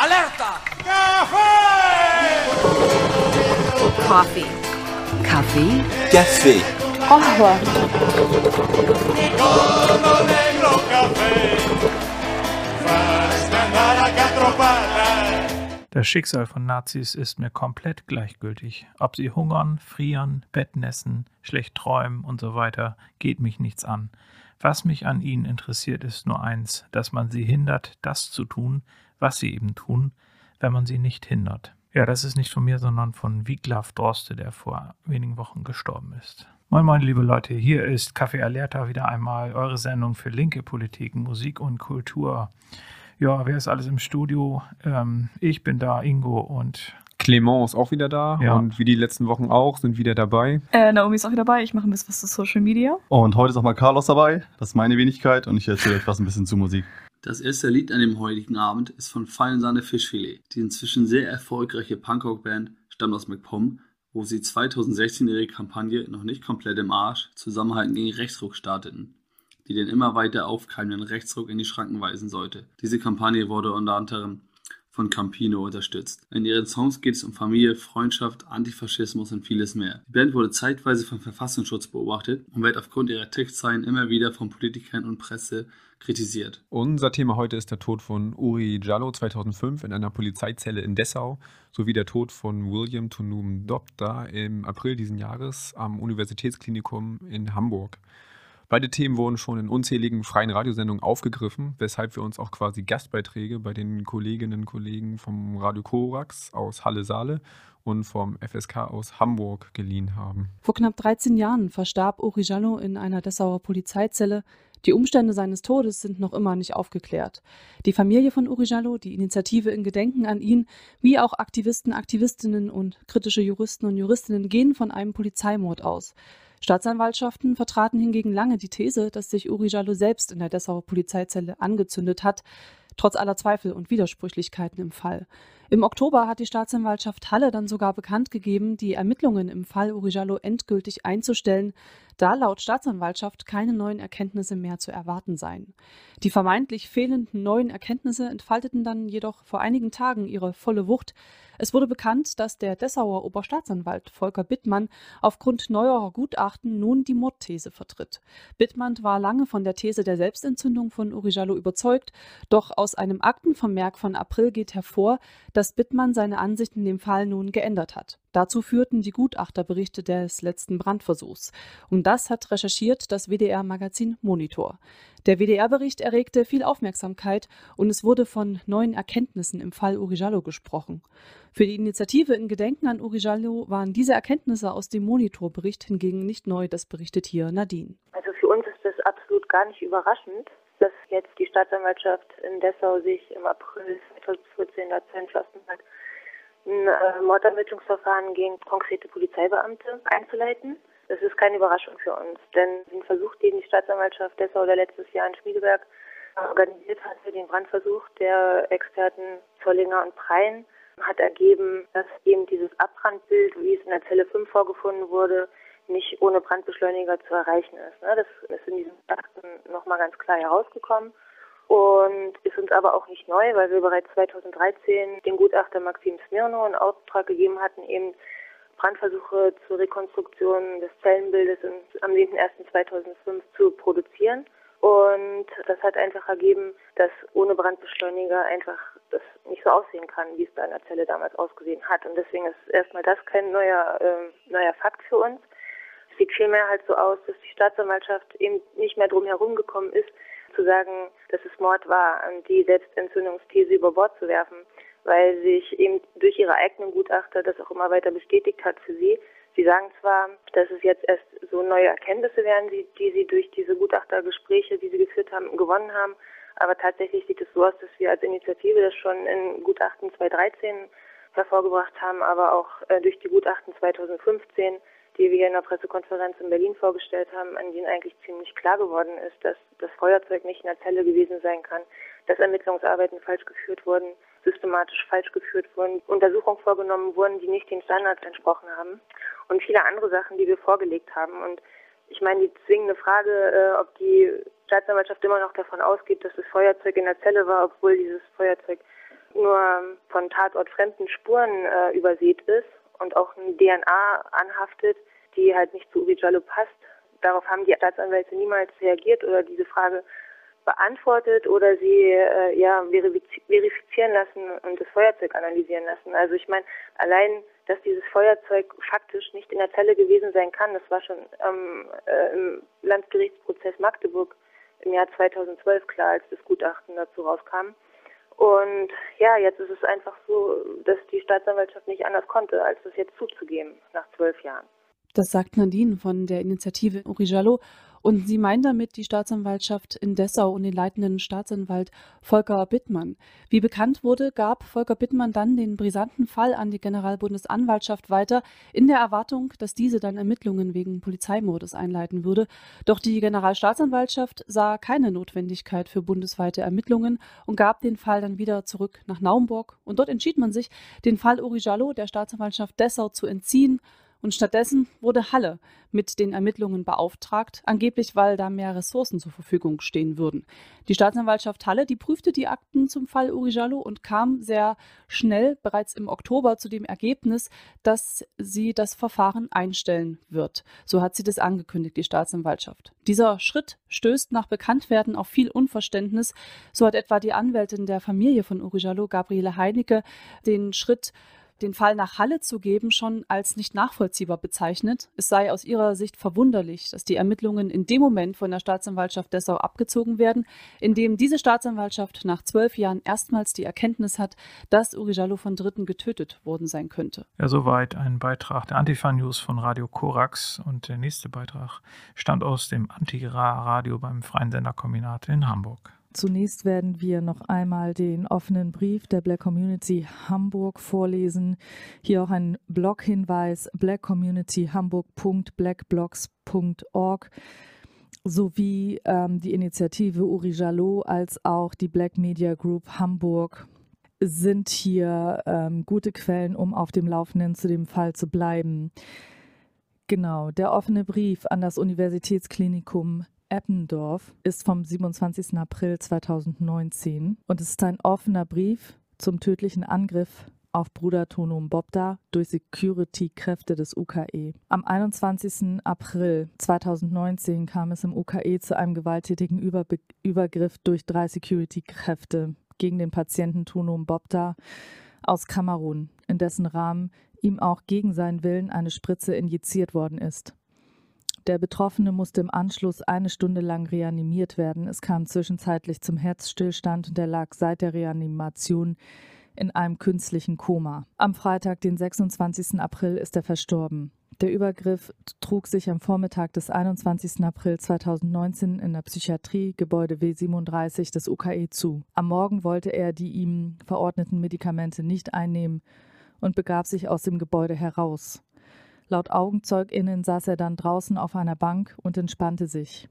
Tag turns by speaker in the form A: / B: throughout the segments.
A: Alerta!
B: Coffee. Kaffee?
C: Café.
B: Qahwa.
D: Das Schicksal von Nazis ist mir komplett gleichgültig. Ob sie hungern, frieren, Bettnässen, schlecht träumen und so weiter, geht mich nichts an. Was mich an ihnen interessiert, ist nur eins, dass man sie hindert, das zu tun, was sie eben tun, wenn man sie nicht hindert. Ja, das ist nicht von mir, sondern von Wiglaf Droste, der vor wenigen Wochen gestorben ist. Moin Moin, liebe Leute, hier ist Kaffee Alerta wieder einmal eure Sendung für linke Politik, Musik und Kultur. Ja, wer ist alles im Studio? Ähm, ich bin da, Ingo und
E: Clement ist auch wieder da
D: Ja.
E: und wie die letzten Wochen auch, sind wieder dabei.
F: Äh, Naomi ist auch wieder dabei. Ich mache ein bisschen was zu Social Media.
G: Und heute ist auch mal Carlos dabei. Das ist meine Wenigkeit und ich erzähle euch was ein bisschen zu Musik.
H: Das erste Lied an dem heutigen Abend ist von Feine Sahne Fischfilet. Die inzwischen sehr erfolgreiche Punkrock-Band stammt aus McPom, wo sie 2016 ihre Kampagne noch nicht komplett im Arsch Zusammenhalten gegen Rechtsruck starteten, die den immer weiter aufkeimenden Rechtsruck in die Schranken weisen sollte. Diese Kampagne wurde unter anderem von Campino unterstützt. In ihren Songs geht es um Familie, Freundschaft, Antifaschismus und vieles mehr. Die Band wurde zeitweise vom Verfassungsschutz beobachtet und wird aufgrund ihrer Textzeilen immer wieder von Politikern und Presse kritisiert.
E: Unser Thema heute ist der Tod von Uri Jallo 2005 in einer Polizeizelle in Dessau sowie der Tod von William Tunum Dopta im April diesen Jahres am Universitätsklinikum in Hamburg. Beide Themen wurden schon in unzähligen freien Radiosendungen aufgegriffen, weshalb wir uns auch quasi Gastbeiträge bei den Kolleginnen und Kollegen vom Radio Korax aus Halle-Saale und vom FSK aus Hamburg geliehen haben.
I: Vor knapp 13 Jahren verstarb Uri Jallo in einer Dessauer Polizeizelle. Die Umstände seines Todes sind noch immer nicht aufgeklärt. Die Familie von Uri Jallo, die Initiative in Gedenken an ihn, wie auch Aktivisten, Aktivistinnen und kritische Juristen und Juristinnen gehen von einem Polizeimord aus. Staatsanwaltschaften vertraten hingegen lange die These, dass sich Uri Jallo selbst in der Dessauer Polizeizelle angezündet hat, trotz aller Zweifel und Widersprüchlichkeiten im Fall. Im Oktober hat die Staatsanwaltschaft Halle dann sogar bekannt gegeben, die Ermittlungen im Fall Uri Jallo endgültig einzustellen, da laut Staatsanwaltschaft keine neuen Erkenntnisse mehr zu erwarten seien. Die vermeintlich fehlenden neuen Erkenntnisse entfalteten dann jedoch vor einigen Tagen ihre volle Wucht. Es wurde bekannt, dass der Dessauer Oberstaatsanwalt Volker Bittmann aufgrund neuerer Gutachten nun die Mordthese vertritt. Bittmann war lange von der These der Selbstentzündung von Uri Jallo überzeugt, doch aus einem Aktenvermerk von April geht hervor, dass Bittmann seine Ansicht in dem Fall nun geändert hat. Dazu führten die Gutachterberichte des letzten Brandversuchs. Und das hat recherchiert das WDR-Magazin Monitor. Der WDR-Bericht erregte viel Aufmerksamkeit und es wurde von neuen Erkenntnissen im Fall Uri Jallo gesprochen. Für die Initiative in Gedenken an Uri Jallo waren diese Erkenntnisse aus dem Monitorbericht hingegen nicht neu, das berichtet hier Nadine.
J: Also für uns ist das absolut gar nicht überraschend, dass jetzt die Staatsanwaltschaft in Dessau sich im April 2014 dazu entschlossen hat, ein äh, Mordermittlungsverfahren gegen konkrete Polizeibeamte einzuleiten. Das ist keine Überraschung für uns, denn den Versuch, den die Staatsanwaltschaft Dessau oder letztes Jahr in Schmiedeberg organisiert hatte, den Brandversuch der Experten Zollinger und Prein, hat ergeben, dass eben dieses Abbrandbild, wie es in der Zelle 5 vorgefunden wurde, nicht ohne Brandbeschleuniger zu erreichen ist. Ne? Das ist in diesem Gutachten nochmal ganz klar herausgekommen und ist uns aber auch nicht neu, weil wir bereits 2013 den Gutachter Maxim Smirno in Auftrag gegeben hatten, eben Brandversuche zur Rekonstruktion des Zellenbildes am 7.01.2005 zu produzieren. Und das hat einfach ergeben, dass ohne Brandbeschleuniger einfach das nicht so aussehen kann, wie es in der Zelle damals ausgesehen hat. Und deswegen ist erstmal das kein neuer, äh, neuer Fakt für uns. Es sieht vielmehr halt so aus, dass die Staatsanwaltschaft eben nicht mehr drum herum gekommen ist, zu sagen, dass es Mord war die Selbstentzündungsthese über Bord zu werfen, weil sich eben durch ihre eigenen Gutachter das auch immer weiter bestätigt hat für sie. Sie sagen zwar, dass es jetzt erst so neue Erkenntnisse wären, die, die sie durch diese Gutachtergespräche, die sie geführt haben, gewonnen haben, aber tatsächlich sieht es so aus, dass wir als Initiative das schon in Gutachten 2013 hervorgebracht haben, aber auch äh, durch die Gutachten 2015 die wir in der Pressekonferenz in Berlin vorgestellt haben, an denen eigentlich ziemlich klar geworden ist, dass das Feuerzeug nicht in der Zelle gewesen sein kann, dass Ermittlungsarbeiten falsch geführt wurden, systematisch falsch geführt wurden, Untersuchungen vorgenommen wurden, die nicht den Standards entsprochen haben und viele andere Sachen, die wir vorgelegt haben. Und ich meine, die zwingende Frage, äh, ob die Staatsanwaltschaft immer noch davon ausgeht, dass das Feuerzeug in der Zelle war, obwohl dieses Feuerzeug nur von tatortfremden Spuren äh, übersät ist und auch eine DNA anhaftet, die halt nicht zu Uri Jallo passt. Darauf haben die Staatsanwälte niemals reagiert oder diese Frage beantwortet oder sie äh, ja verifizieren lassen und das Feuerzeug analysieren lassen. Also ich meine, allein, dass dieses Feuerzeug faktisch nicht in der Zelle gewesen sein kann, das war schon ähm, äh, im Landgerichtsprozess Magdeburg im Jahr 2012 klar, als das Gutachten dazu rauskam. Und ja, jetzt ist es einfach so, dass die Staatsanwaltschaft nicht anders konnte, als das jetzt zuzugeben nach zwölf Jahren.
I: Das sagt Nadine von der Initiative Uri Jallo. Und sie meint damit die Staatsanwaltschaft in Dessau und den leitenden Staatsanwalt Volker Bittmann. Wie bekannt wurde, gab Volker Bittmann dann den brisanten Fall an die Generalbundesanwaltschaft weiter, in der Erwartung, dass diese dann Ermittlungen wegen Polizeimordes einleiten würde. Doch die Generalstaatsanwaltschaft sah keine Notwendigkeit für bundesweite Ermittlungen und gab den Fall dann wieder zurück nach Naumburg. Und dort entschied man sich, den Fall Uri Jallo der Staatsanwaltschaft Dessau zu entziehen und stattdessen wurde Halle mit den Ermittlungen beauftragt, angeblich weil da mehr Ressourcen zur Verfügung stehen würden. Die Staatsanwaltschaft Halle, die prüfte die Akten zum Fall Uri Jallo und kam sehr schnell, bereits im Oktober, zu dem Ergebnis, dass sie das Verfahren einstellen wird. So hat sie das angekündigt, die Staatsanwaltschaft. Dieser Schritt stößt nach Bekanntwerden auf viel Unverständnis. So hat etwa die Anwältin der Familie von Uri Jallo, Gabriele Heinecke, den Schritt den Fall nach Halle zu geben, schon als nicht nachvollziehbar bezeichnet. Es sei aus ihrer Sicht verwunderlich, dass die Ermittlungen in dem Moment von der Staatsanwaltschaft Dessau abgezogen werden, in dem diese Staatsanwaltschaft nach zwölf Jahren erstmals die Erkenntnis hat, dass Uri Jallo von Dritten getötet worden sein könnte.
D: Ja, soweit ein Beitrag der Antifa News von Radio Korax und der nächste Beitrag stammt aus dem Anti-Radio beim Freien Sender Kombinat in Hamburg.
A: Zunächst werden wir noch einmal den offenen Brief der Black Community Hamburg vorlesen. Hier auch ein Bloghinweis blackcommunityhamburg.blackblogs.org sowie ähm, die Initiative Uri Jalot als auch die Black Media Group Hamburg sind hier ähm, gute Quellen, um auf dem Laufenden zu dem Fall zu bleiben. Genau, der offene Brief an das Universitätsklinikum Eppendorf ist vom 27. April 2019 und es ist ein offener Brief zum tödlichen Angriff auf Bruder Tonum Bobda durch Security-Kräfte des UKE. Am 21. April 2019 kam es im UKE zu einem gewalttätigen Überbe Übergriff durch drei Security-Kräfte gegen den Patienten Tonum Bobda aus Kamerun, in dessen Rahmen ihm auch gegen seinen Willen eine Spritze injiziert worden ist. Der Betroffene musste im Anschluss eine Stunde lang reanimiert werden. Es kam zwischenzeitlich zum Herzstillstand und er lag seit der Reanimation in einem künstlichen Koma. Am Freitag, den 26. April, ist er verstorben. Der Übergriff trug sich am Vormittag des 21. April 2019 in der Psychiatrie, Gebäude W37 des UKE zu. Am Morgen wollte er die ihm verordneten Medikamente nicht einnehmen und begab sich aus dem Gebäude heraus. Laut AugenzeugInnen saß er dann draußen auf einer Bank und entspannte sich.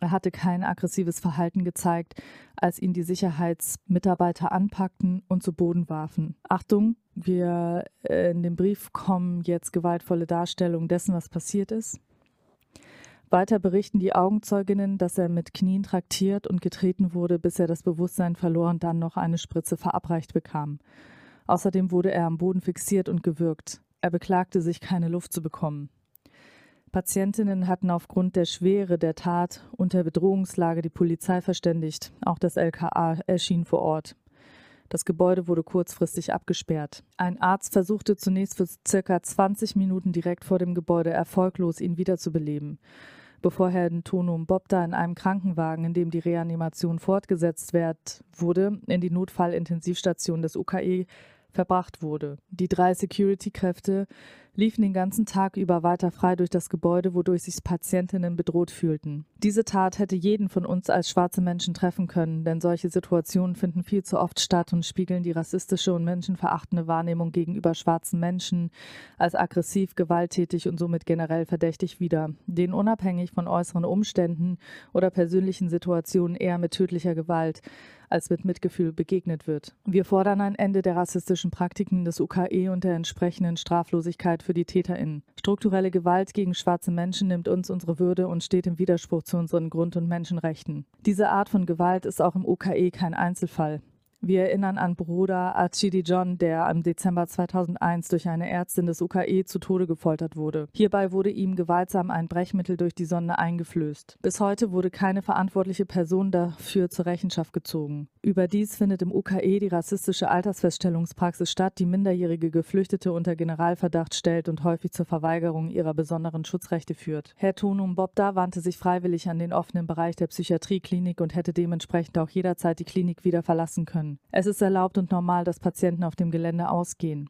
A: Er hatte kein aggressives Verhalten gezeigt, als ihn die Sicherheitsmitarbeiter anpackten und zu Boden warfen. Achtung, wir äh, in dem Brief kommen jetzt gewaltvolle Darstellungen dessen, was passiert ist. Weiter berichten die Augenzeuginnen, dass er mit Knien traktiert und getreten wurde, bis er das Bewusstsein verlor und dann noch eine Spritze verabreicht bekam. Außerdem wurde er am Boden fixiert und gewürgt. Er beklagte sich, keine Luft zu bekommen. Patientinnen hatten aufgrund der Schwere der Tat und der Bedrohungslage die Polizei verständigt. Auch das LKA erschien vor Ort. Das Gebäude wurde kurzfristig abgesperrt. Ein Arzt versuchte zunächst für circa 20 Minuten direkt vor dem Gebäude erfolglos, ihn wiederzubeleben. Bevor Herr Tonum Bobda in einem Krankenwagen, in dem die Reanimation fortgesetzt wird, wurde, in die Notfallintensivstation des UKE verbracht wurde. Die drei Security-Kräfte liefen den ganzen Tag über weiter frei durch das Gebäude, wodurch sich Patientinnen bedroht fühlten. Diese Tat hätte jeden von uns als schwarze Menschen treffen können, denn solche Situationen finden viel zu oft statt und spiegeln die rassistische und menschenverachtende Wahrnehmung gegenüber schwarzen Menschen als aggressiv, gewalttätig und somit generell verdächtig wider, denen unabhängig von äußeren Umständen oder persönlichen Situationen eher mit tödlicher Gewalt als mit Mitgefühl begegnet wird. Wir fordern ein Ende der rassistischen Praktiken des UKE und der entsprechenden Straflosigkeit für die TäterInnen. Strukturelle Gewalt gegen schwarze Menschen nimmt uns unsere Würde und steht im Widerspruch zu unseren Grund- und Menschenrechten. Diese Art von Gewalt ist auch im UKE kein Einzelfall. Wir erinnern an Bruder Achidi John, der im Dezember 2001 durch eine Ärztin des UKE zu Tode gefoltert wurde. Hierbei wurde ihm gewaltsam ein Brechmittel durch die Sonde eingeflößt. Bis heute wurde keine verantwortliche Person dafür zur Rechenschaft gezogen. Überdies findet im UKE die rassistische Altersfeststellungspraxis statt, die minderjährige Geflüchtete unter Generalverdacht stellt und häufig zur Verweigerung ihrer besonderen Schutzrechte führt. Herr Tonum Bobda wandte sich freiwillig an den offenen Bereich der Psychiatrieklinik und hätte dementsprechend auch jederzeit die Klinik wieder verlassen können. Es ist erlaubt und normal, dass Patienten auf dem Gelände ausgehen.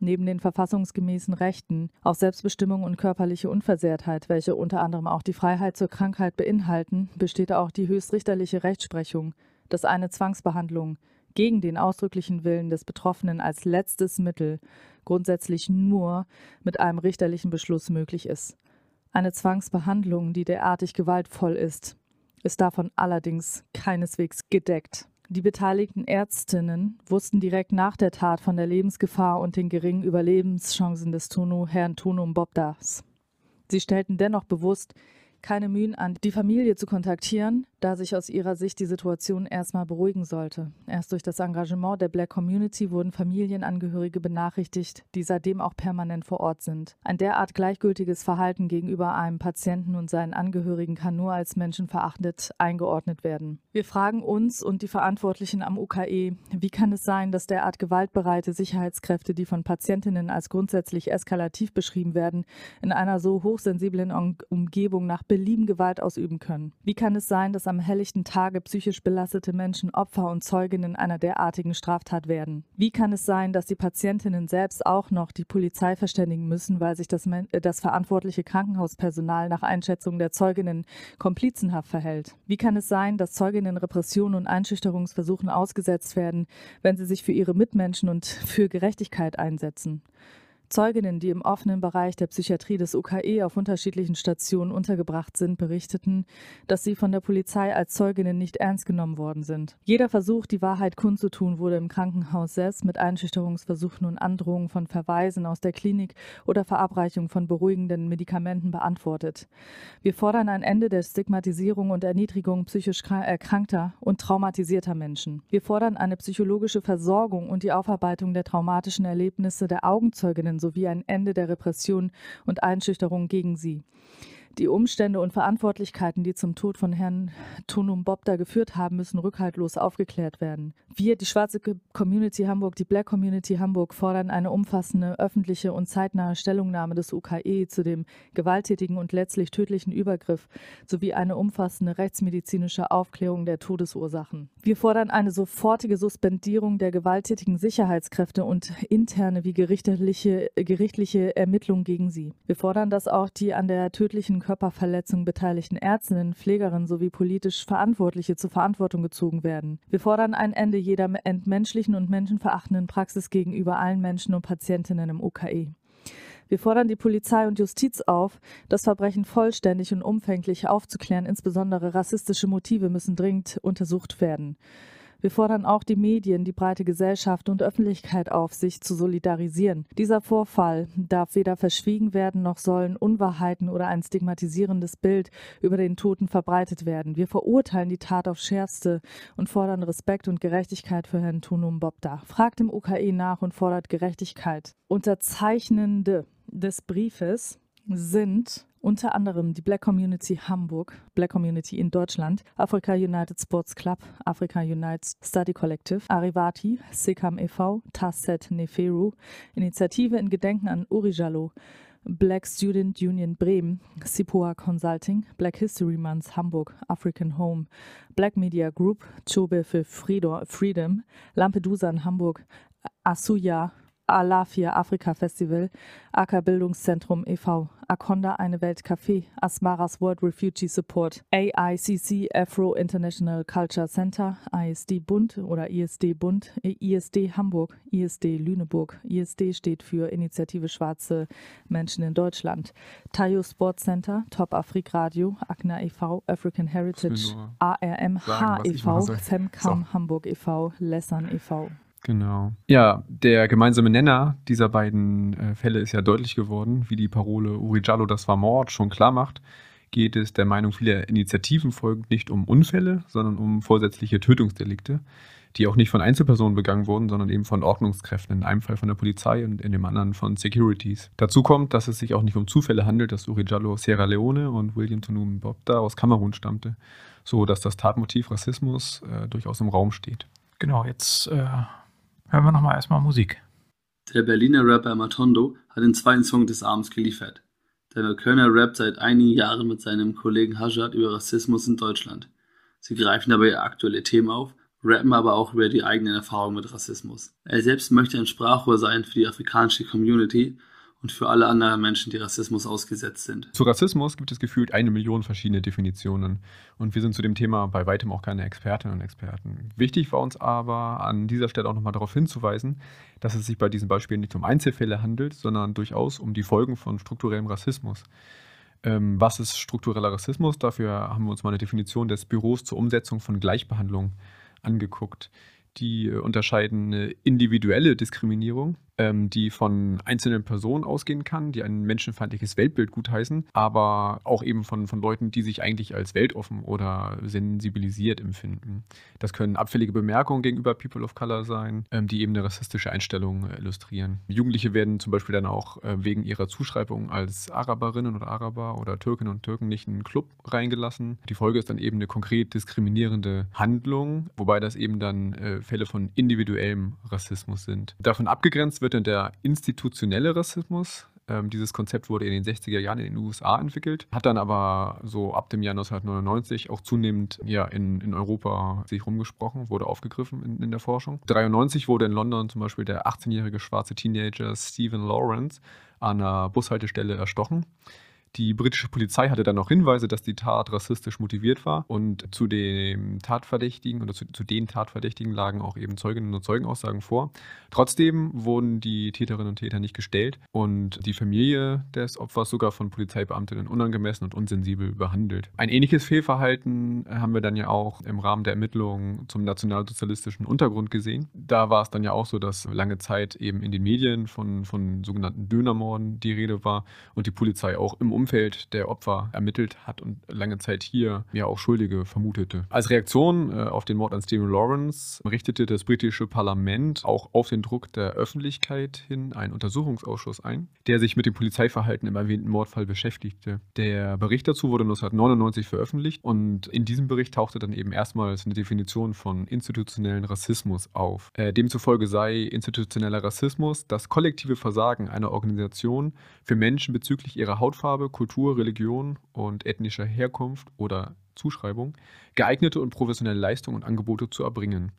A: Neben den verfassungsgemäßen Rechten auf Selbstbestimmung und körperliche Unversehrtheit, welche unter anderem auch die Freiheit zur Krankheit beinhalten, besteht auch die höchstrichterliche Rechtsprechung, dass eine Zwangsbehandlung gegen den ausdrücklichen Willen des Betroffenen als letztes Mittel grundsätzlich nur mit einem richterlichen Beschluss möglich ist. Eine Zwangsbehandlung, die derartig gewaltvoll ist, ist davon allerdings keineswegs gedeckt. Die beteiligten Ärztinnen wussten direkt nach der Tat von der Lebensgefahr und den geringen Überlebenschancen des Tunu, Herrn Tunum Bobdas. Sie stellten dennoch bewusst keine Mühen an, die Familie zu kontaktieren, da sich aus ihrer Sicht die Situation erstmal beruhigen sollte. Erst durch das Engagement der Black Community wurden Familienangehörige benachrichtigt, die seitdem auch permanent vor Ort sind. Ein derart gleichgültiges Verhalten gegenüber einem Patienten und seinen Angehörigen kann nur als menschenverachtend eingeordnet werden. Wir fragen uns und die Verantwortlichen am UKE, wie kann es sein, dass derart gewaltbereite Sicherheitskräfte, die von Patientinnen als grundsätzlich eskalativ beschrieben werden, in einer so hochsensiblen Umgebung nach Belieben Gewalt ausüben können? Wie kann es sein, dass am helllichten Tage psychisch belastete Menschen Opfer und Zeuginnen einer derartigen Straftat werden? Wie kann es sein, dass die Patientinnen selbst auch noch die Polizei verständigen müssen, weil sich das, äh, das verantwortliche Krankenhauspersonal nach Einschätzung der Zeuginnen komplizenhaft verhält? Wie kann es sein, dass Zeuginnen Repressionen und Einschüchterungsversuchen ausgesetzt werden, wenn sie sich für ihre Mitmenschen und für Gerechtigkeit einsetzen? Zeuginnen, die im offenen Bereich der Psychiatrie des UKE auf unterschiedlichen Stationen untergebracht sind, berichteten, dass sie von der Polizei als Zeuginnen nicht ernst genommen worden sind. Jeder Versuch, die Wahrheit kundzutun, wurde im Krankenhaus selbst mit Einschüchterungsversuchen und Androhungen von Verweisen aus der Klinik oder Verabreichung von beruhigenden Medikamenten beantwortet. Wir fordern ein Ende der Stigmatisierung und Erniedrigung psychisch erkrankter und traumatisierter Menschen. Wir fordern eine psychologische Versorgung und die Aufarbeitung der traumatischen Erlebnisse der Augenzeuginnen sowie ein Ende der Repression und Einschüchterung gegen sie. Die Umstände und Verantwortlichkeiten, die zum Tod von Herrn Tunum Bobda geführt haben, müssen rückhaltlos aufgeklärt werden. Wir, die schwarze Community Hamburg, die Black Community Hamburg, fordern eine umfassende öffentliche und zeitnahe Stellungnahme des UKE zu dem gewalttätigen und letztlich tödlichen Übergriff sowie eine umfassende rechtsmedizinische Aufklärung der Todesursachen. Wir fordern eine sofortige Suspendierung der gewalttätigen Sicherheitskräfte und interne wie gerichtliche, gerichtliche Ermittlungen gegen sie. Wir fordern, dass auch die an der tödlichen Körperverletzung beteiligten Ärztinnen, Pflegerinnen sowie politisch Verantwortliche zur Verantwortung gezogen werden. Wir fordern ein Ende jeder entmenschlichen und menschenverachtenden Praxis gegenüber allen Menschen und Patientinnen im UKE. Wir fordern die Polizei und Justiz auf, das Verbrechen vollständig und umfänglich aufzuklären. Insbesondere rassistische Motive müssen dringend untersucht werden. Wir fordern auch die Medien, die breite Gesellschaft und Öffentlichkeit auf, sich zu solidarisieren. Dieser Vorfall darf weder verschwiegen werden, noch sollen Unwahrheiten oder ein stigmatisierendes Bild über den Toten verbreitet werden. Wir verurteilen die Tat aufs Schärfste und fordern Respekt und Gerechtigkeit für Herrn Tunum Bobda. Fragt im UKE nach und fordert Gerechtigkeit. Unterzeichnende des Briefes sind unter anderem die Black Community Hamburg, Black Community in Deutschland, Africa United Sports Club, Africa United Study Collective, Arivati, Sekam e.V., Tasset Neferu, Initiative in Gedenken an Uri Jallo, Black Student Union Bremen, Sipua Consulting, Black History Month Hamburg, African Home, Black Media Group, Chobe für Freedom, Lampedusa in Hamburg, Asuya Alafia Afrika Festival, AK Bildungszentrum e.V., Akonda Eine Welt Café, Asmaras World Refugee Support, AICC Afro International Culture Center, ISD Bund oder ISD Bund, ISD Hamburg, ISD Lüneburg. ISD steht für Initiative Schwarze Menschen in Deutschland. Tayo Sports Center, Top Afrik Radio, ACNA e.V., African Heritage, ARM e.V., Femcam so. Hamburg e.V., Lessan e.V.
E: Genau. Ja, der gemeinsame Nenner dieser beiden äh, Fälle ist ja deutlich geworden, wie die Parole Uri Jallo, das war Mord, schon klar macht. Geht es der Meinung vieler Initiativen folgend nicht um Unfälle, sondern um vorsätzliche Tötungsdelikte. die auch nicht von Einzelpersonen begangen wurden, sondern eben von Ordnungskräften, in einem Fall von der Polizei und in dem anderen von Securities. Dazu kommt, dass es sich auch nicht um Zufälle handelt, dass Uri Jallo Sierra Leone und William Tunum Bobda aus Kamerun stammte, so dass das Tatmotiv Rassismus äh, durchaus im Raum steht.
D: Genau, jetzt äh, hören wir nochmal erstmal Musik.
H: Der Berliner Rapper Matondo hat den zweiten Song des Abends geliefert. Der Neuköllner rappt seit einigen Jahren mit seinem Kollegen Hajat über Rassismus in Deutschland. Sie greifen dabei aktuelle Themen auf, rappen aber auch über die eigenen Erfahrungen mit Rassismus. Er selbst möchte ein Sprachrohr sein für die afrikanische Community und für alle anderen Menschen, die Rassismus ausgesetzt sind.
E: Zu Rassismus gibt es gefühlt eine Million verschiedene Definitionen. Und wir sind zu dem Thema bei weitem auch keine Expertinnen und Experten. Wichtig war uns aber an dieser Stelle auch nochmal darauf hinzuweisen, dass es sich bei diesen Beispielen nicht um Einzelfälle handelt, sondern durchaus um die Folgen von strukturellem Rassismus. Ähm, was ist struktureller Rassismus? Dafür haben wir uns mal eine Definition des Büros zur Umsetzung von Gleichbehandlung angeguckt. Die äh, unterscheiden individuelle Diskriminierung, ähm, die von einzelnen Personen ausgehen kann, die ein menschenfeindliches Weltbild gutheißen, aber auch eben von, von Leuten, die sich eigentlich als weltoffen oder sensibilisiert empfinden. Das können abfällige Bemerkungen gegenüber People of Color sein, ähm, die eben eine rassistische Einstellung äh, illustrieren. Jugendliche werden zum Beispiel dann auch äh, wegen ihrer Zuschreibung als Araberinnen oder Araber oder Türkinnen und Türken nicht in einen Club reingelassen. Die Folge ist dann eben eine konkret diskriminierende Handlung, wobei das eben dann äh, Fälle von individuellem Rassismus sind. Davon abgegrenzt wird dann der institutionelle Rassismus. Ähm, dieses Konzept wurde in den 60er Jahren in den USA entwickelt, hat dann aber so ab dem Jahr 1999 auch zunehmend ja, in, in Europa sich rumgesprochen, wurde aufgegriffen in, in der Forschung. 1993 wurde in London zum Beispiel der 18-jährige schwarze Teenager Stephen Lawrence an einer Bushaltestelle erstochen. Die britische Polizei hatte dann noch Hinweise, dass die Tat rassistisch motiviert war und zu dem Tatverdächtigen oder zu, zu, den Tatverdächtigen lagen auch eben Zeuginnen und Zeugenaussagen vor. Trotzdem wurden die Täterinnen und Täter nicht gestellt und die Familie des Opfers sogar von Polizeibeamtinnen unangemessen und unsensibel behandelt. Ein ähnliches Fehlverhalten haben wir dann ja auch im Rahmen der Ermittlungen zum nationalsozialistischen Untergrund gesehen. Da war es dann ja auch so, dass lange Zeit eben in den Medien von, von sogenannten Dönermorden die Rede war und die Polizei auch im Umfeld der Opfer ermittelt hat und lange Zeit hier ja auch Schuldige vermutete. Als Reaktion äh, auf den Mord an Stephen Lawrence richtete das britische Parlament auch auf den Druck der Öffentlichkeit hin einen Untersuchungsausschuss ein, der sich mit dem Polizeiverhalten im erwähnten Mordfall beschäftigte. Der Bericht dazu wurde 1999 veröffentlicht und in diesem Bericht tauchte dann eben erstmals eine Definition von institutionellen Rassismus auf. Äh, demzufolge sei institutioneller Rassismus das kollektive Versagen einer Organisation für Menschen bezüglich ihrer Hautfarbe, Kultur, Religion und ethnischer Herkunft oder Zuschreibung geeignete und professionelle Leistungen und Angebote zu erbringen.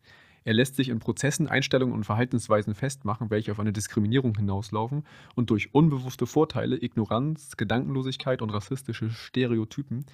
E: Er lässt sich in Prozessen, Einstellungen und Verhaltensweisen festmachen, welche auf eine Diskriminierung hinauslaufen und durch unbewusste Vorteile, Ignoranz, Gedankenlosigkeit und rassistische Stereotypen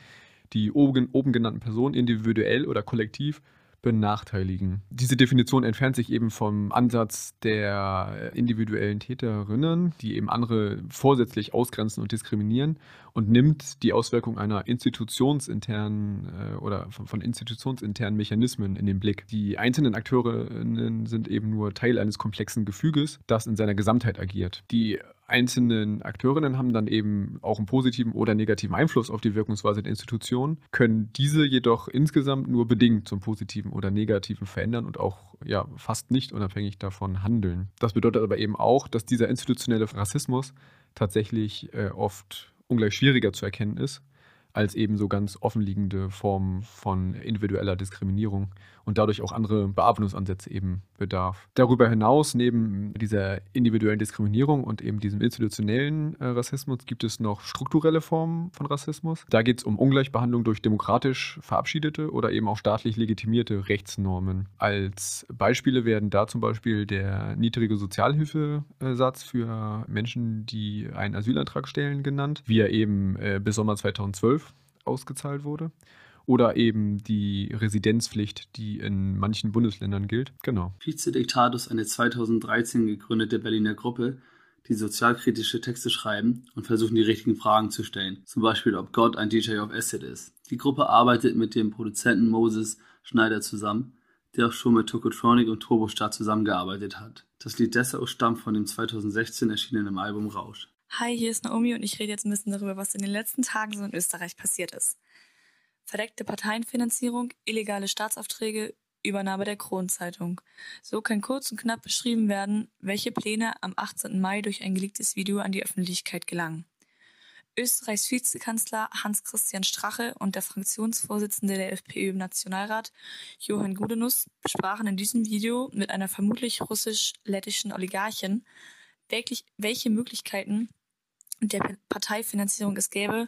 E: die oben, oben genannten Personen individuell oder kollektiv benachteiligen. Diese Definition entfernt sich eben vom Ansatz der individuellen Täterinnen, die eben andere vorsätzlich ausgrenzen und diskriminieren und nimmt die Auswirkung einer institutionsinternen äh, oder von, von, institutionsinternen Mechanismen in den Blick. Die einzelnen Akteurinnen sind eben nur Teil eines komplexen Gefüges, das in seiner Gesamtheit agiert. Die einzelnen Akteurinnen haben dann eben auch einen positiven oder negativen Einfluss auf die Wirkungsweise der Institution, können diese jedoch insgesamt nur bedingt zum Positiven oder Negativen verändern und auch ja, fast nicht unabhängig davon handeln. Das bedeutet aber eben auch, dass dieser institutionelle Rassismus tatsächlich äh, oft ungleich schwieriger zu erkennen ist als eben so ganz offenliegende Formen von individueller Diskriminierung und dadurch auch andere Bearbeitungsansätze eben bedarf. Darüber hinaus, neben dieser individuellen Diskriminierung und eben diesem institutionellen äh, Rassismus, gibt es noch strukturelle Formen von Rassismus. Da geht es um Ungleichbehandlung durch demokratisch verabschiedete oder eben auch staatlich legitimierte Rechtsnormen. Als Beispiele werden da zum Beispiel der niedrige Sozialhilfesatz für Menschen, die einen Asylantrag stellen, genannt, wie er eben äh, bis Sommer 2012 ausgezahlt wurde oder eben die Residenzpflicht, die in manchen Bundesländern gilt. Genau.
H: Vize-Diktat ist eine 2013 gegründete Berliner Gruppe, die sozialkritische Texte schreiben und versuchen, die richtigen Fragen zu stellen. Zum Beispiel, ob Gott ein DJ of Acid ist. Die Gruppe arbeitet mit dem Produzenten Moses Schneider zusammen, der auch schon mit Tokotronic und Turbostar zusammengearbeitet hat. Das Lied Dessau stammt von dem 2016 erschienenen Album Rausch.
F: Hi, hier ist Naomi und ich rede jetzt ein bisschen darüber, was in den letzten Tagen so in Österreich passiert ist verdeckte Parteienfinanzierung, illegale Staatsaufträge, Übernahme der Kronzeitung. So kann kurz und knapp beschrieben werden, welche Pläne am 18. Mai durch ein geleaktes Video an die Öffentlichkeit gelangen. Österreichs Vizekanzler Hans-Christian Strache und der Fraktionsvorsitzende der FPÖ im Nationalrat, Johann Gudenus, besprachen in diesem Video mit einer vermutlich russisch-lettischen Oligarchin, welche Möglichkeiten der Parteifinanzierung es gäbe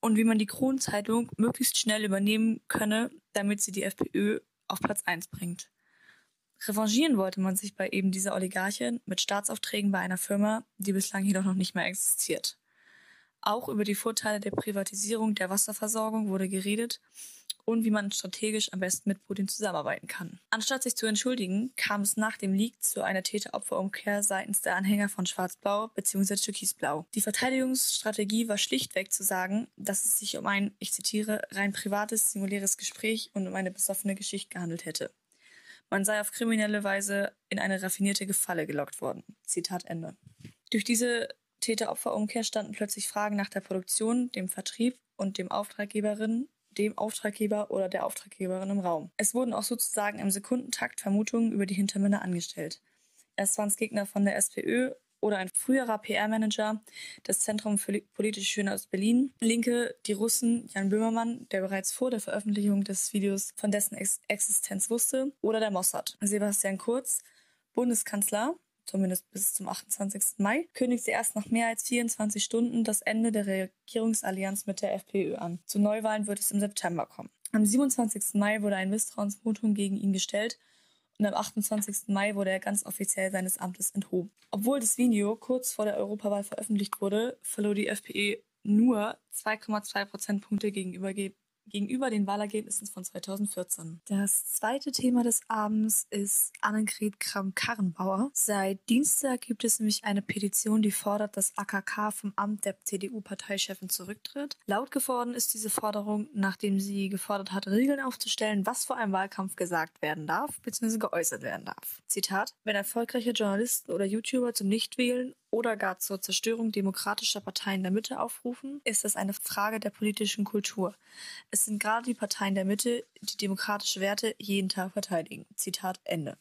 F: und wie man die Kronzeitung möglichst schnell übernehmen könne, damit sie die FPÖ auf Platz 1 bringt. Revanchieren wollte man sich bei eben dieser Oligarchin mit Staatsaufträgen bei einer Firma, die bislang jedoch noch nicht mehr existiert. Auch über die Vorteile der Privatisierung der Wasserversorgung wurde geredet und wie man strategisch am besten mit Putin zusammenarbeiten kann. Anstatt sich zu entschuldigen, kam es nach dem Leak zu einer Täter-Opfer-Umkehr seitens der Anhänger von Schwarz-Blau bzw. Türkisblau. Die Verteidigungsstrategie war schlichtweg zu sagen, dass es sich um ein, ich zitiere, rein privates, singuläres Gespräch und um eine besoffene Geschichte gehandelt hätte. Man sei auf kriminelle Weise in eine raffinierte Gefalle gelockt worden. Zitat Ende. Durch diese Täter-Opfer-Umkehr standen plötzlich Fragen nach der Produktion, dem Vertrieb und dem Auftraggeberin, dem Auftraggeber oder der Auftraggeberin im Raum. Es wurden auch sozusagen im Sekundentakt Vermutungen über die Hintermänner angestellt. Erst waren es Gegner von der SPÖ oder ein früherer PR-Manager des Zentrum für politische Schöne aus Berlin. Linke, die Russen, Jan Böhmermann, der bereits vor der Veröffentlichung des Videos von dessen Ex Existenz wusste, oder der Mossad. Sebastian Kurz, Bundeskanzler, zumindest bis zum 28. Mai, kündigte erst nach mehr als 24 Stunden das Ende der Regierungsallianz mit der FPÖ an. Zu Neuwahlen wird es im September kommen. Am 27. Mai wurde ein Misstrauensvotum gegen ihn gestellt und am 28. Mai wurde er ganz offiziell seines Amtes enthoben. Obwohl das Video kurz vor der Europawahl veröffentlicht wurde, verlor die FPÖ nur 2,2 Prozentpunkte gegenüber gegenüber den Wahlergebnissen von 2014. Das zweite Thema des Abends ist Annegret Kramp-Karrenbauer. Seit Dienstag gibt es nämlich eine Petition, die fordert, dass AKK vom Amt der CDU-Parteichefin zurücktritt. Laut geworden ist diese Forderung, nachdem sie gefordert hat, Regeln aufzustellen, was vor einem Wahlkampf gesagt werden darf bzw. geäußert werden darf. Zitat: Wenn erfolgreiche Journalisten oder YouTuber zum Nichtwählen oder gar zur Zerstörung demokratischer Parteien der Mitte aufrufen, ist das eine Frage der politischen Kultur. Es sind gerade die Parteien der Mitte, die demokratische Werte jeden Tag verteidigen. Zitat Ende.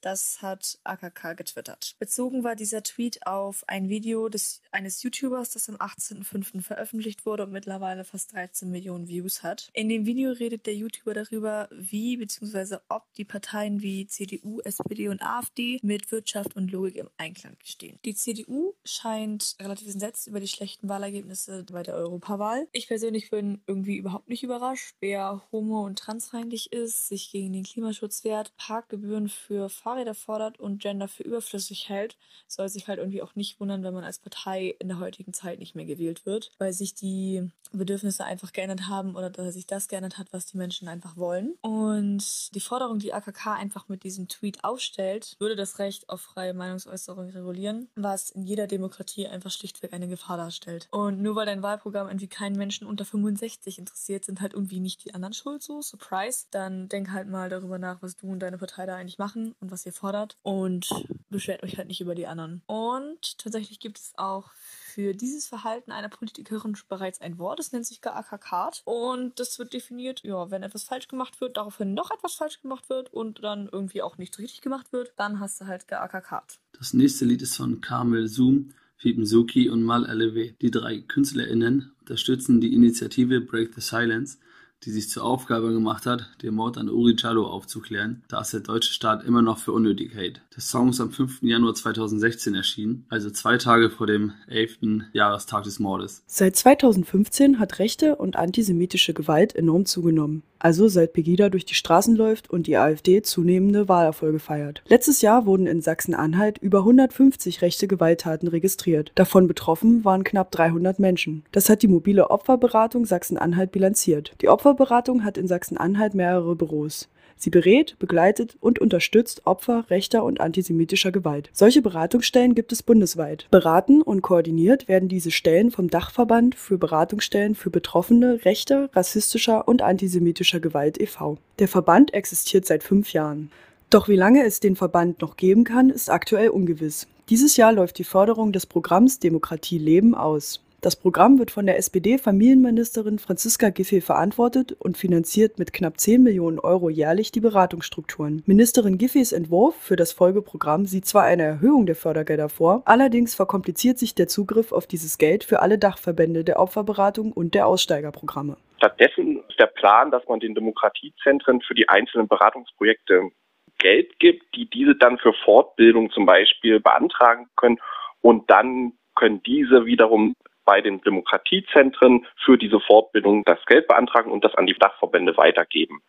F: Das hat AKK getwittert. Bezogen war dieser Tweet auf ein Video des, eines YouTubers, das am 18.05. veröffentlicht wurde und mittlerweile fast 13 Millionen Views hat. In dem Video redet der YouTuber darüber, wie bzw. ob die Parteien wie CDU, SPD und AfD mit Wirtschaft und Logik im Einklang stehen. Die CDU scheint relativ entsetzt über die schlechten Wahlergebnisse bei der Europawahl. Ich persönlich bin irgendwie überhaupt nicht überrascht. Wer homo- und transfeindlich ist, sich gegen den Klimaschutz wehrt, Parkgebühren für Fahrräder fordert und Gender für überflüssig hält, soll sich halt irgendwie auch nicht wundern, wenn man als Partei in der heutigen Zeit nicht mehr gewählt wird, weil sich die Bedürfnisse einfach geändert haben oder dass sich das geändert hat, was die Menschen einfach wollen. Und die Forderung, die AKK einfach mit diesem Tweet aufstellt, würde das Recht auf freie Meinungsäußerung regulieren, was in jeder Demokratie einfach schlichtweg eine Gefahr darstellt. Und nur weil dein Wahlprogramm irgendwie keinen Menschen unter 65 interessiert, sind halt irgendwie nicht die anderen schuld so, surprise. Dann denk halt mal darüber nach, was du und deine Partei da eigentlich machen und was ihr fordert und beschwert euch halt nicht über die anderen. Und tatsächlich gibt es auch für dieses Verhalten einer Politikerin bereits ein Wort, das nennt sich geackert und das wird definiert, ja, wenn etwas falsch gemacht wird, daraufhin noch etwas falsch gemacht wird und dann irgendwie auch nichts richtig gemacht wird, dann hast du halt geackert.
H: Das nächste Lied ist von Carmel Zoom, Fipen Suki und Mal Aleve. Die drei KünstlerInnen unterstützen die Initiative Break the Silence, die sich zur Aufgabe gemacht hat, den Mord an Uri Jallo aufzuklären, da es der deutsche Staat immer noch für unnötig hält. Der Song ist am 5. Januar 2016 erschienen, also zwei Tage vor dem 11. Jahrestag des Mordes.
C: Seit 2015 hat rechte und antisemitische Gewalt enorm zugenommen. Also seit Pegida durch die Straßen läuft und die AfD zunehmende Wahlerfolge feiert. Letztes Jahr wurden in Sachsen-Anhalt über 150 rechte Gewalttaten registriert. Davon betroffen waren knapp 300 Menschen. Das hat die mobile Opferberatung Sachsen-Anhalt bilanziert. Die Opferberatung hat in Sachsen-Anhalt mehrere Büros. Sie berät, begleitet und unterstützt Opfer rechter und antisemitischer Gewalt. Solche Beratungsstellen gibt es bundesweit. Beraten und koordiniert werden diese Stellen vom Dachverband für Beratungsstellen für Betroffene rechter, rassistischer und antisemitischer Gewalt e.V. Der Verband existiert seit fünf Jahren. Doch wie lange es den Verband noch geben kann, ist aktuell ungewiss. Dieses Jahr läuft die Förderung des Programms Demokratie leben aus. Das Programm wird von der SPD-Familienministerin Franziska Giffey verantwortet und finanziert mit knapp 10 Millionen Euro jährlich die Beratungsstrukturen. Ministerin Giffeys Entwurf für das Folgeprogramm sieht zwar eine Erhöhung der Fördergelder vor, allerdings verkompliziert sich der Zugriff auf dieses Geld für alle Dachverbände der Opferberatung und der Aussteigerprogramme.
K: Stattdessen ist der Plan, dass man den Demokratiezentren für die einzelnen Beratungsprojekte Geld gibt, die diese dann für Fortbildung zum Beispiel beantragen können und dann können diese wiederum bei den Demokratiezentren für diese Fortbildung das Geld beantragen und das an die Dachverbände weitergeben.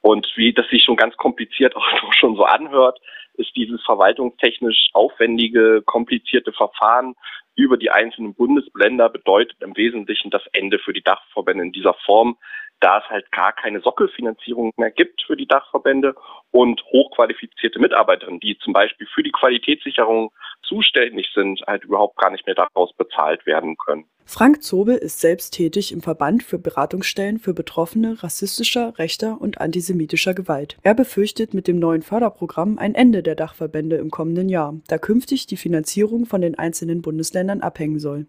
K: Und wie das sich schon ganz kompliziert auch schon so anhört, ist dieses verwaltungstechnisch aufwendige, komplizierte Verfahren über die einzelnen Bundesländer bedeutet im Wesentlichen das Ende für die Dachverbände in dieser Form, da es halt gar keine Sockelfinanzierung mehr gibt für die Dachverbände und hochqualifizierte Mitarbeiterinnen, die zum Beispiel für die Qualitätssicherung zuständig sind, halt überhaupt gar nicht mehr daraus bezahlt werden können.
C: Frank Zobel ist selbst tätig im Verband für Beratungsstellen für Betroffene rassistischer, rechter und antisemitischer Gewalt. Er befürchtet mit dem neuen Förderprogramm ein Ende der Dachverbände im kommenden Jahr, da künftig die Finanzierung von den einzelnen Bundesländern abhängen soll.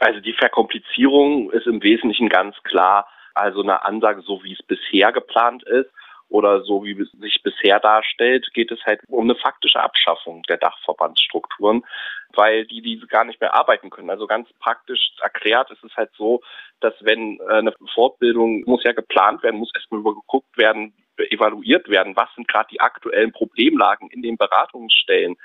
K: Also die Verkomplizierung ist im Wesentlichen ganz klar, also eine Ansage, so wie es bisher geplant ist oder so wie es sich bisher darstellt, geht es halt um eine faktische Abschaffung der Dachverbandsstrukturen, weil die diese gar nicht mehr arbeiten können. Also ganz praktisch erklärt ist es halt so, dass wenn äh, eine Fortbildung muss ja geplant werden, muss erstmal übergeguckt werden, evaluiert werden, was sind gerade die aktuellen Problemlagen in den Beratungsstellen.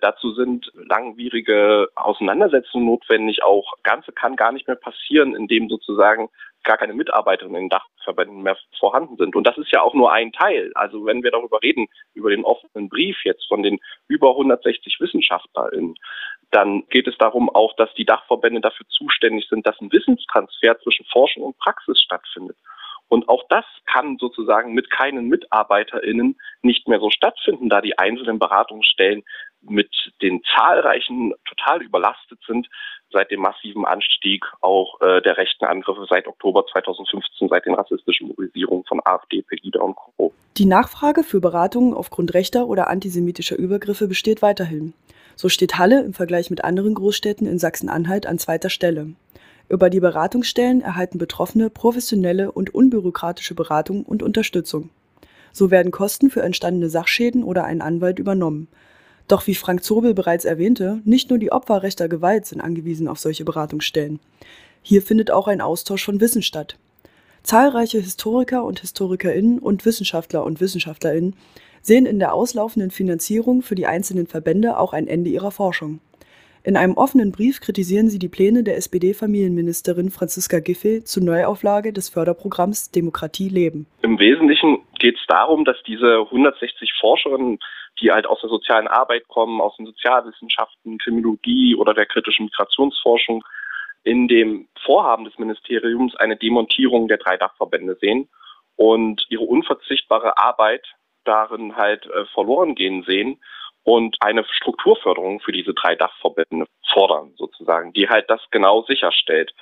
K: Dazu sind langwierige Auseinandersetzungen notwendig. Auch Ganze kann gar nicht mehr passieren, indem sozusagen gar keine Mitarbeiterinnen in Dachverbänden mehr vorhanden sind. Und das ist ja auch nur ein Teil. Also wenn wir darüber reden, über den offenen Brief jetzt von den über 160 WissenschaftlerInnen, dann geht es darum auch, dass die Dachverbände dafür zuständig sind, dass ein Wissenstransfer zwischen Forschung und Praxis stattfindet. Und auch das kann sozusagen mit keinen MitarbeiterInnen nicht mehr so stattfinden, da die einzelnen Beratungsstellen mit den zahlreichen total überlastet sind seit dem massiven Anstieg auch äh, der rechten Angriffe seit Oktober 2015, seit den rassistischen Mobilisierungen von AfD, Pegida und Co.
C: Die Nachfrage für Beratungen aufgrund rechter oder antisemitischer Übergriffe besteht weiterhin. So steht Halle im Vergleich mit anderen Großstädten in Sachsen-Anhalt an zweiter Stelle. Über die Beratungsstellen erhalten Betroffene professionelle und unbürokratische Beratung und Unterstützung. So werden Kosten für entstandene Sachschäden oder einen Anwalt übernommen. Doch wie Frank Zobel bereits erwähnte, nicht nur die Opfer rechter Gewalt sind angewiesen auf solche Beratungsstellen. Hier findet auch ein Austausch von Wissen statt. Zahlreiche Historiker und Historikerinnen und Wissenschaftler und Wissenschaftlerinnen sehen in der auslaufenden Finanzierung für die einzelnen Verbände auch ein Ende ihrer Forschung. In einem offenen Brief kritisieren sie die Pläne der SPD-Familienministerin Franziska Giffey zur Neuauflage des Förderprogramms Demokratie leben.
K: Im Wesentlichen geht es darum, dass diese 160 Forscherinnen, die halt aus der sozialen Arbeit kommen, aus den Sozialwissenschaften, Kriminologie oder der kritischen Migrationsforschung, in dem Vorhaben des Ministeriums eine Demontierung der drei Dachverbände sehen und ihre unverzichtbare Arbeit darin halt äh, verloren gehen sehen und eine Strukturförderung für diese drei Dachverbände fordern, sozusagen, die halt das genau sicherstellt.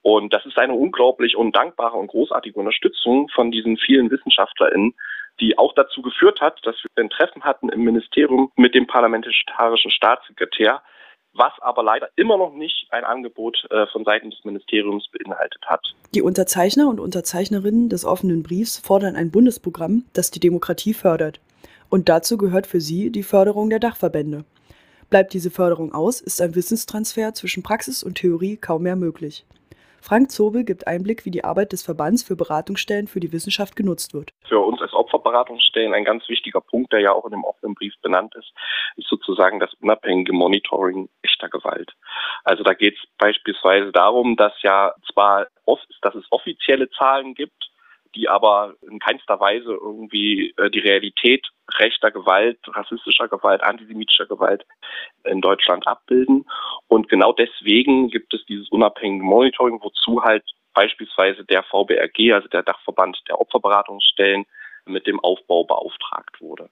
K: Und das ist eine unglaublich undankbare und großartige Unterstützung von diesen vielen WissenschaftlerInnen, die auch dazu geführt hat, dass wir ein Treffen hatten im Ministerium mit dem parlamentarischen Staatssekretär, was aber leider immer noch nicht ein Angebot äh, von Seiten des Ministeriums beinhaltet hat.
C: Die Unterzeichner und Unterzeichnerinnen des offenen Briefs fordern ein Bundesprogramm, das die Demokratie fördert. Und dazu gehört für sie die Förderung der Dachverbände. Bleibt diese Förderung aus, ist ein Wissenstransfer zwischen Praxis und Theorie kaum mehr möglich. Frank Zobel gibt Einblick, wie die Arbeit des Verbands für Beratungsstellen für die Wissenschaft genutzt wird.
K: Für uns als Opferberatungsstellen ein ganz wichtiger Punkt, der ja auch in dem offenen Brief benannt ist, ist sozusagen das unabhängige Monitoring echter Gewalt. Also da geht es beispielsweise darum, dass ja zwar dass es offizielle Zahlen gibt, die aber in keinster Weise irgendwie äh, die Realität rechter Gewalt, rassistischer Gewalt, antisemitischer Gewalt in Deutschland abbilden. Und genau deswegen gibt es dieses unabhängige Monitoring, wozu halt beispielsweise der VBRG, also der Dachverband der Opferberatungsstellen, mit dem Aufbau beauftragt wurde.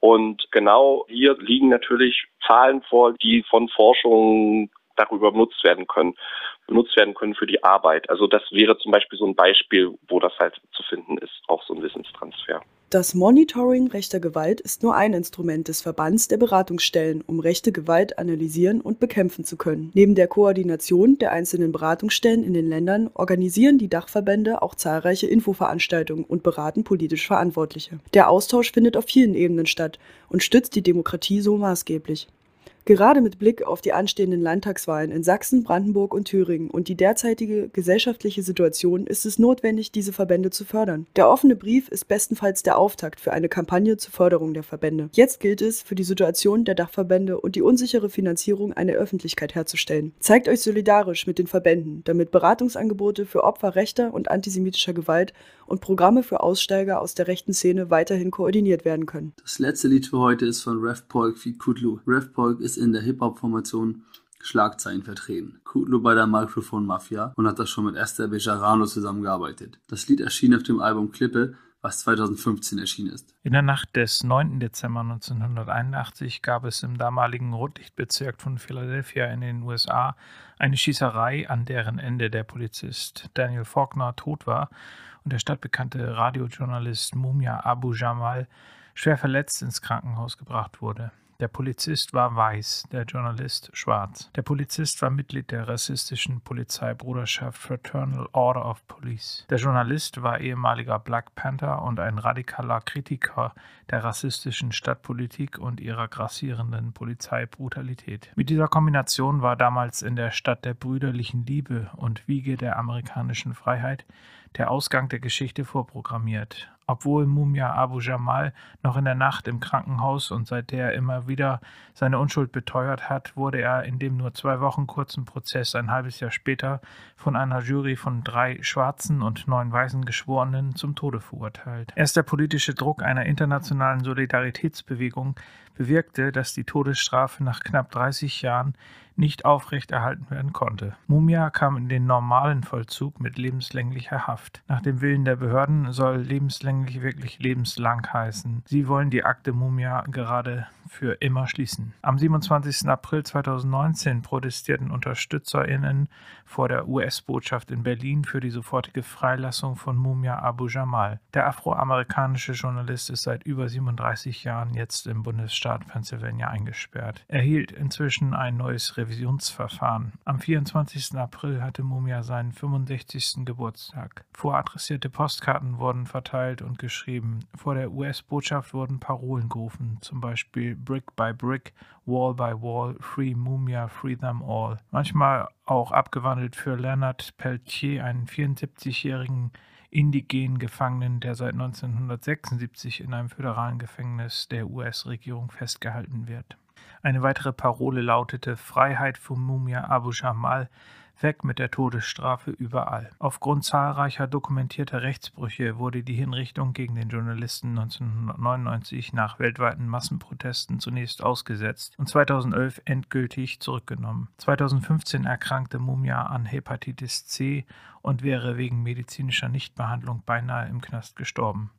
K: Und genau hier liegen natürlich Zahlen vor, die von Forschung darüber benutzt werden können. Benutzt werden können für die Arbeit. Also das wäre zum Beispiel so ein Beispiel, wo das halt zu finden ist, auch so ein Wissenstransfer.
C: Das Monitoring rechter Gewalt ist nur ein Instrument des Verbands der Beratungsstellen, um rechte Gewalt analysieren und bekämpfen zu können. Neben der Koordination der einzelnen Beratungsstellen in den Ländern organisieren die Dachverbände auch zahlreiche Infoveranstaltungen und beraten politisch Verantwortliche. Der Austausch findet auf vielen Ebenen statt und stützt die Demokratie so maßgeblich. Gerade mit Blick auf die anstehenden Landtagswahlen in Sachsen, Brandenburg und Thüringen und die derzeitige gesellschaftliche Situation ist es notwendig, diese Verbände zu fördern. Der offene Brief ist bestenfalls der Auftakt für eine Kampagne zur Förderung der Verbände. Jetzt gilt es, für die Situation der Dachverbände und die unsichere Finanzierung eine Öffentlichkeit herzustellen. Zeigt euch solidarisch mit den Verbänden, damit Beratungsangebote für Opfer rechter und antisemitischer Gewalt und Programme für Aussteiger aus der rechten Szene weiterhin koordiniert werden können.
H: Das letzte Lied für heute ist von Rev Polk wie Kudlu. Rev Polk ist in der Hip-Hop-Formation Schlagzeilen vertreten. Kudlu bei der Microphone Mafia und hat das schon mit Esther Bejarano zusammengearbeitet. Das Lied erschien auf dem Album Klippe, was 2015 erschienen ist.
D: In der Nacht des 9. Dezember 1981 gab es im damaligen Rotlichtbezirk von Philadelphia in den USA eine Schießerei, an deren Ende der Polizist Daniel Faulkner tot war und der stadtbekannte Radiojournalist Mumia Abu Jamal schwer verletzt ins Krankenhaus gebracht wurde. Der Polizist war weiß, der Journalist schwarz. Der Polizist war Mitglied der rassistischen Polizeibruderschaft Fraternal Order of Police. Der Journalist war ehemaliger Black Panther und ein radikaler Kritiker der rassistischen Stadtpolitik und ihrer grassierenden Polizeibrutalität. Mit dieser Kombination war damals in der Stadt der brüderlichen Liebe und Wiege der amerikanischen Freiheit der Ausgang der Geschichte vorprogrammiert. Obwohl Mumia Abu Jamal noch in der Nacht im Krankenhaus und seither immer wieder seine Unschuld beteuert hat, wurde er in dem nur zwei Wochen kurzen Prozess ein halbes Jahr später von einer Jury von drei schwarzen und neun weißen Geschworenen zum Tode verurteilt. Erst der politische Druck einer internationalen Solidaritätsbewegung bewirkte, dass die Todesstrafe nach knapp 30 Jahren nicht aufrechterhalten werden konnte. Mumia kam in den normalen Vollzug mit lebenslänglicher Haft. Nach dem Willen der Behörden soll lebenslänglich wirklich lebenslang heißen. Sie wollen die Akte Mumia gerade für immer schließen. Am 27. April 2019 protestierten UnterstützerInnen vor der US-Botschaft in Berlin für die sofortige Freilassung von Mumia Abu Jamal. Der afroamerikanische Journalist ist seit über 37 Jahren jetzt im Bundesstaat Pennsylvania eingesperrt. Er hielt inzwischen ein neues Revisionsverfahren. Am 24. April hatte Mumia seinen 65. Geburtstag. Voradressierte Postkarten wurden verteilt und geschrieben. Vor der US-Botschaft wurden Parolen gerufen, zum Beispiel Brick by Brick, Wall by Wall, Free Mumia, Free Them All. Manchmal auch abgewandelt für Leonard Peltier, einen 74-jährigen indigenen Gefangenen, der seit 1976 in einem föderalen Gefängnis der US-Regierung festgehalten wird. Eine weitere Parole lautete Freiheit für Mumia Abu Jamal, Weg mit der Todesstrafe überall. Aufgrund zahlreicher dokumentierter Rechtsbrüche wurde die Hinrichtung gegen den Journalisten 1999 nach weltweiten Massenprotesten zunächst ausgesetzt und 2011 endgültig zurückgenommen. 2015 erkrankte Mumia an Hepatitis C und wäre wegen medizinischer Nichtbehandlung beinahe im Knast gestorben.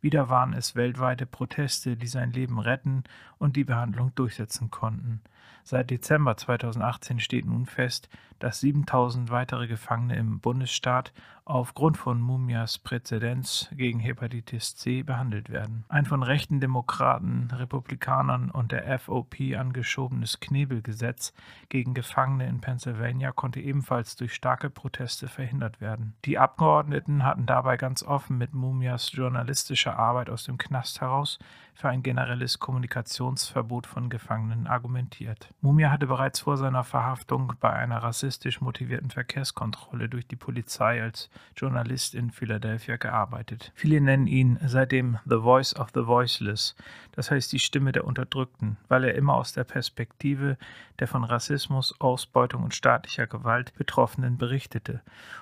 D: Wieder waren es weltweite Proteste, die sein Leben retten und die Behandlung durchsetzen konnten. Seit Dezember 2018 steht nun fest, dass 7000 weitere Gefangene im Bundesstaat aufgrund von Mumias Präzedenz gegen Hepatitis C behandelt werden. Ein von rechten Demokraten, Republikanern und der FOP angeschobenes Knebelgesetz gegen Gefangene in Pennsylvania konnte ebenfalls durch starke Proteste verhindert werden. Die Abgeordneten hatten dabei ganz offen mit Mumias journalistischer Arbeit aus dem Knast heraus für ein generelles Kommunikationsverbot von Gefangenen argumentiert. Mumia hatte bereits vor seiner Verhaftung bei einer rassistisch motivierten Verkehrskontrolle durch die Polizei als Journalist in Philadelphia gearbeitet. Viele nennen ihn seitdem The Voice of the Voiceless, das heißt die Stimme der Unterdrückten, weil er immer aus der Perspektive der von Rassismus, Ausbeutung und staatlicher Gewalt Betroffenen berichtete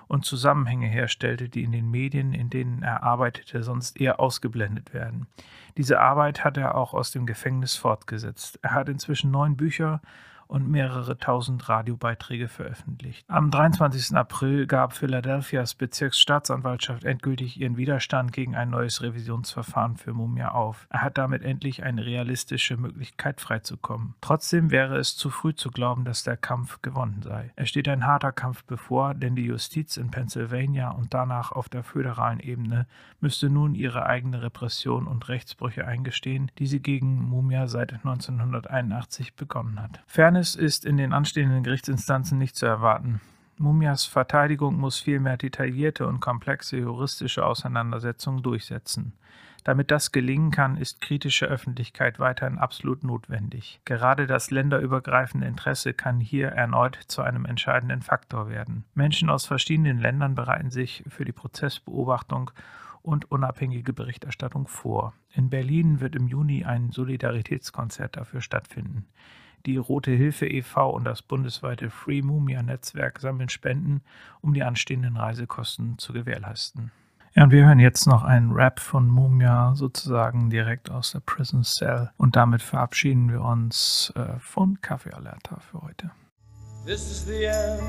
D: und Zusammenhänge herstellte, die in den Medien, in denen er arbeitete, sonst eher ausgeblendet werden. Diese Arbeit hat er auch aus dem Gefängnis fortgesetzt. Er hat inzwischen neun Bücher und mehrere tausend Radiobeiträge veröffentlicht. Am 23. April gab Philadelphias Bezirksstaatsanwaltschaft endgültig ihren Widerstand gegen ein neues Revisionsverfahren für Mumia auf. Er hat damit endlich eine realistische Möglichkeit freizukommen. Trotzdem wäre es zu früh zu glauben, dass der Kampf gewonnen sei. Es steht ein harter Kampf bevor, denn die Justiz in Pennsylvania und danach auf der föderalen Ebene müsste nun ihre eigene Repression und Rechtsbrüche eingestehen, die sie gegen Mumia seit 1981 begonnen hat. Fairness ist in den anstehenden Gerichtsinstanzen nicht zu erwarten. Mumias Verteidigung muss vielmehr detaillierte und komplexe juristische Auseinandersetzungen durchsetzen. Damit das gelingen kann, ist kritische Öffentlichkeit weiterhin absolut notwendig. Gerade das länderübergreifende Interesse kann hier erneut zu einem entscheidenden Faktor werden. Menschen aus verschiedenen Ländern bereiten sich für die Prozessbeobachtung und unabhängige Berichterstattung vor. In Berlin wird im Juni ein Solidaritätskonzert dafür stattfinden. Die Rote Hilfe e.V. und das bundesweite Free Mumia Netzwerk sammeln Spenden, um die anstehenden Reisekosten zu gewährleisten. Ja, und wir hören jetzt noch einen Rap von Mumia sozusagen direkt aus der Prison Cell und damit verabschieden wir uns äh, von Kaffee Alerta für heute.
L: This is the end,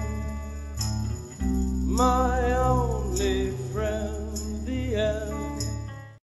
L: my only friend, the end.